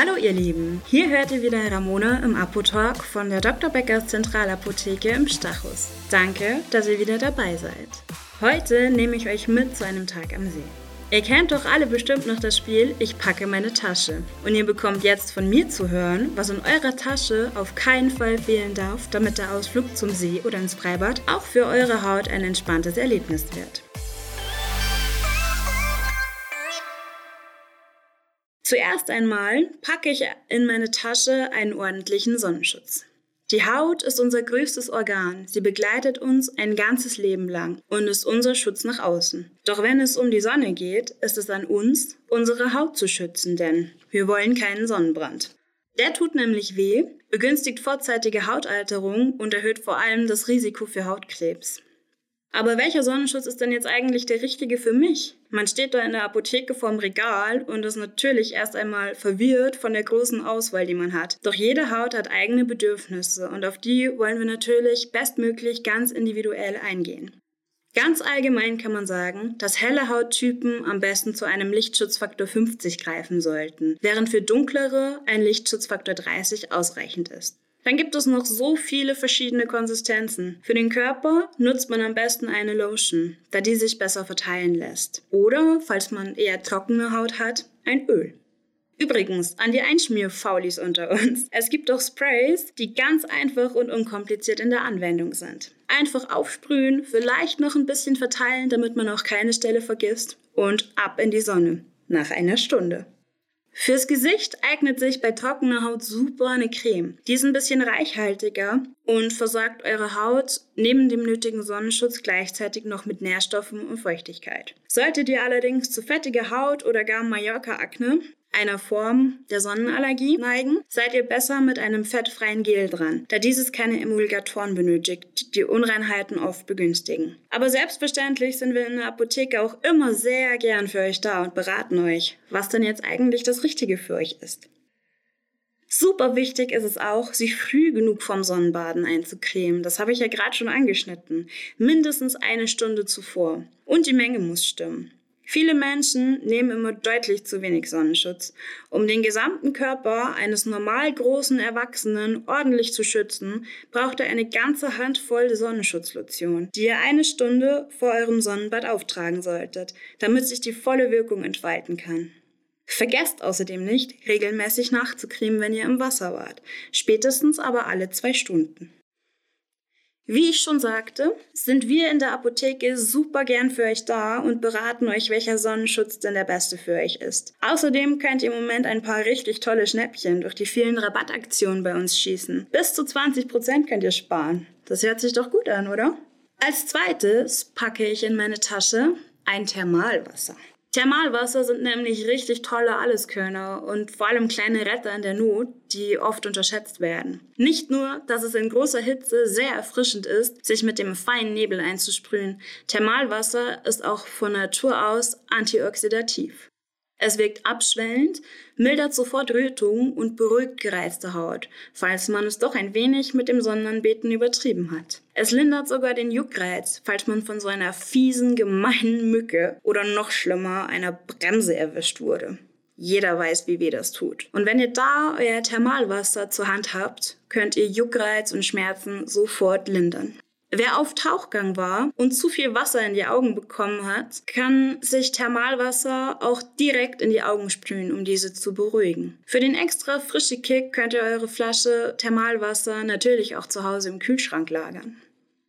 Hallo ihr Lieben, hier hört ihr wieder Ramona im Apotalk von der Dr. Beckers Zentralapotheke im Stachus. Danke, dass ihr wieder dabei seid. Heute nehme ich euch mit zu einem Tag am See. Ihr kennt doch alle bestimmt noch das Spiel Ich packe meine Tasche. Und ihr bekommt jetzt von mir zu hören, was in eurer Tasche auf keinen Fall fehlen darf, damit der Ausflug zum See oder ins Freibad auch für eure Haut ein entspanntes Erlebnis wird. Zuerst einmal packe ich in meine Tasche einen ordentlichen Sonnenschutz. Die Haut ist unser größtes Organ. Sie begleitet uns ein ganzes Leben lang und ist unser Schutz nach außen. Doch wenn es um die Sonne geht, ist es an uns, unsere Haut zu schützen, denn wir wollen keinen Sonnenbrand. Der tut nämlich weh, begünstigt vorzeitige Hautalterung und erhöht vor allem das Risiko für Hautkrebs. Aber welcher Sonnenschutz ist denn jetzt eigentlich der richtige für mich? Man steht da in der Apotheke vorm Regal und ist natürlich erst einmal verwirrt von der großen Auswahl, die man hat. Doch jede Haut hat eigene Bedürfnisse und auf die wollen wir natürlich bestmöglich ganz individuell eingehen. Ganz allgemein kann man sagen, dass helle Hauttypen am besten zu einem Lichtschutzfaktor 50 greifen sollten, während für dunklere ein Lichtschutzfaktor 30 ausreichend ist. Dann gibt es noch so viele verschiedene Konsistenzen. Für den Körper nutzt man am besten eine Lotion, da die sich besser verteilen lässt. Oder, falls man eher trockene Haut hat, ein Öl. Übrigens, an die Einschmierfaulis unter uns. Es gibt auch Sprays, die ganz einfach und unkompliziert in der Anwendung sind. Einfach aufsprühen, vielleicht noch ein bisschen verteilen, damit man auch keine Stelle vergisst und ab in die Sonne. Nach einer Stunde. Fürs Gesicht eignet sich bei trockener Haut super eine Creme. Die ist ein bisschen reichhaltiger und versorgt eure Haut neben dem nötigen Sonnenschutz gleichzeitig noch mit Nährstoffen und Feuchtigkeit. Solltet ihr allerdings zu fettige Haut oder gar Mallorca-Akne, einer Form der Sonnenallergie neigen, seid ihr besser mit einem fettfreien Gel dran, da dieses keine Emulgatoren benötigt, die Unreinheiten oft begünstigen. Aber selbstverständlich sind wir in der Apotheke auch immer sehr gern für euch da und beraten euch, was denn jetzt eigentlich das Richtige für euch ist. Super wichtig ist es auch, sich früh genug vom Sonnenbaden einzucremen. Das habe ich ja gerade schon angeschnitten. Mindestens eine Stunde zuvor. Und die Menge muss stimmen. Viele Menschen nehmen immer deutlich zu wenig Sonnenschutz. Um den gesamten Körper eines normal großen Erwachsenen ordentlich zu schützen, braucht er eine ganze Handvoll Sonnenschutzlotion, die ihr eine Stunde vor eurem Sonnenbad auftragen solltet, damit sich die volle Wirkung entfalten kann. Vergesst außerdem nicht, regelmäßig nachzucremen, wenn ihr im Wasser wart, spätestens aber alle zwei Stunden. Wie ich schon sagte, sind wir in der Apotheke super gern für euch da und beraten euch, welcher Sonnenschutz denn der beste für euch ist. Außerdem könnt ihr im Moment ein paar richtig tolle Schnäppchen durch die vielen Rabattaktionen bei uns schießen. Bis zu 20% könnt ihr sparen. Das hört sich doch gut an, oder? Als zweites packe ich in meine Tasche ein Thermalwasser. Thermalwasser sind nämlich richtig tolle Alleskönner und vor allem kleine Retter in der Not, die oft unterschätzt werden. Nicht nur, dass es in großer Hitze sehr erfrischend ist, sich mit dem feinen Nebel einzusprühen, Thermalwasser ist auch von Natur aus antioxidativ. Es wirkt abschwellend, mildert sofort Rötungen und beruhigt gereizte Haut, falls man es doch ein wenig mit dem Sonnenanbeten übertrieben hat. Es lindert sogar den Juckreiz, falls man von so einer fiesen, gemeinen Mücke oder noch schlimmer einer Bremse erwischt wurde. Jeder weiß, wie weh das tut. Und wenn ihr da euer Thermalwasser zur Hand habt, könnt ihr Juckreiz und Schmerzen sofort lindern. Wer auf Tauchgang war und zu viel Wasser in die Augen bekommen hat, kann sich Thermalwasser auch direkt in die Augen sprühen, um diese zu beruhigen. Für den extra frische Kick könnt ihr eure Flasche Thermalwasser natürlich auch zu Hause im Kühlschrank lagern.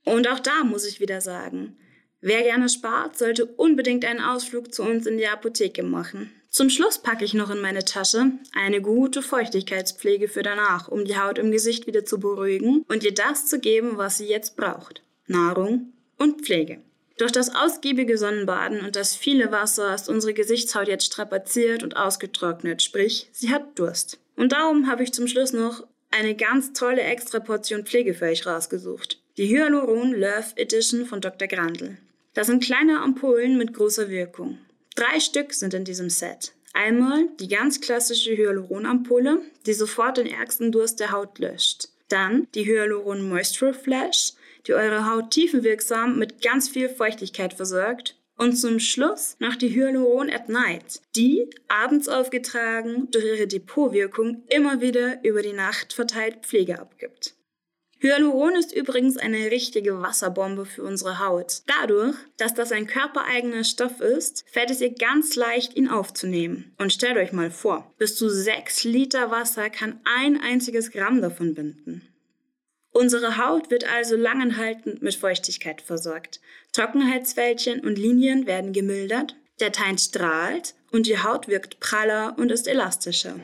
Und auch da muss ich wieder sagen, wer gerne spart, sollte unbedingt einen Ausflug zu uns in die Apotheke machen. Zum Schluss packe ich noch in meine Tasche eine gute Feuchtigkeitspflege für danach, um die Haut im Gesicht wieder zu beruhigen und ihr das zu geben, was sie jetzt braucht. Nahrung und Pflege. Durch das ausgiebige Sonnenbaden und das viele Wasser ist unsere Gesichtshaut jetzt strapaziert und ausgetrocknet, sprich, sie hat Durst. Und darum habe ich zum Schluss noch eine ganz tolle extra Portion Pflege für euch rausgesucht. Die Hyaluron Love Edition von Dr. Grandl. Das sind kleine Ampullen mit großer Wirkung. Drei Stück sind in diesem Set. Einmal die ganz klassische Hyaluronampulle, die sofort den ärgsten Durst der Haut löscht. Dann die Hyaluron Moisture Flash, die eure Haut tiefenwirksam mit ganz viel Feuchtigkeit versorgt. Und zum Schluss noch die Hyaluron at Night, die abends aufgetragen durch ihre Depotwirkung immer wieder über die Nacht verteilt Pflege abgibt. Hyaluron ist übrigens eine richtige Wasserbombe für unsere Haut. Dadurch, dass das ein körpereigener Stoff ist, fällt es ihr ganz leicht, ihn aufzunehmen. Und stellt euch mal vor, bis zu 6 Liter Wasser kann ein einziges Gramm davon binden. Unsere Haut wird also langanhaltend mit Feuchtigkeit versorgt. Trockenheitsfältchen und Linien werden gemildert, der Teint strahlt und die Haut wirkt praller und ist elastischer.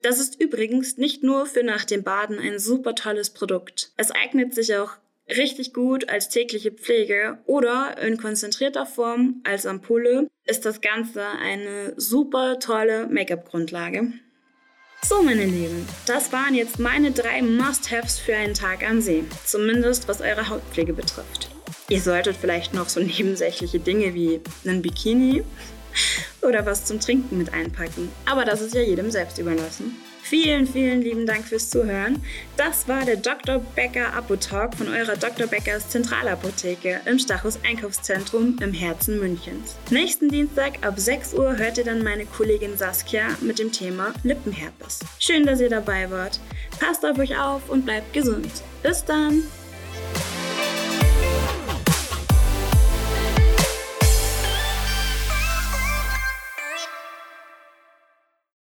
Das ist übrigens nicht nur für nach dem Baden ein super tolles Produkt. Es eignet sich auch richtig gut als tägliche Pflege oder in konzentrierter Form als Ampulle ist das Ganze eine super tolle Make-up-Grundlage. So, meine Lieben, das waren jetzt meine drei Must-Haves für einen Tag am See, zumindest was eure Hautpflege betrifft. Ihr solltet vielleicht noch so nebensächliche Dinge wie einen Bikini oder was zum Trinken mit einpacken, aber das ist ja jedem selbst überlassen. Vielen, vielen lieben Dank fürs Zuhören. Das war der Dr. Becker Apotalk von eurer Dr. Beckers Zentralapotheke im Stachus Einkaufszentrum im Herzen Münchens. Nächsten Dienstag ab 6 Uhr hört ihr dann meine Kollegin Saskia mit dem Thema Lippenherpes. Schön, dass ihr dabei wart. Passt auf euch auf und bleibt gesund. Bis dann!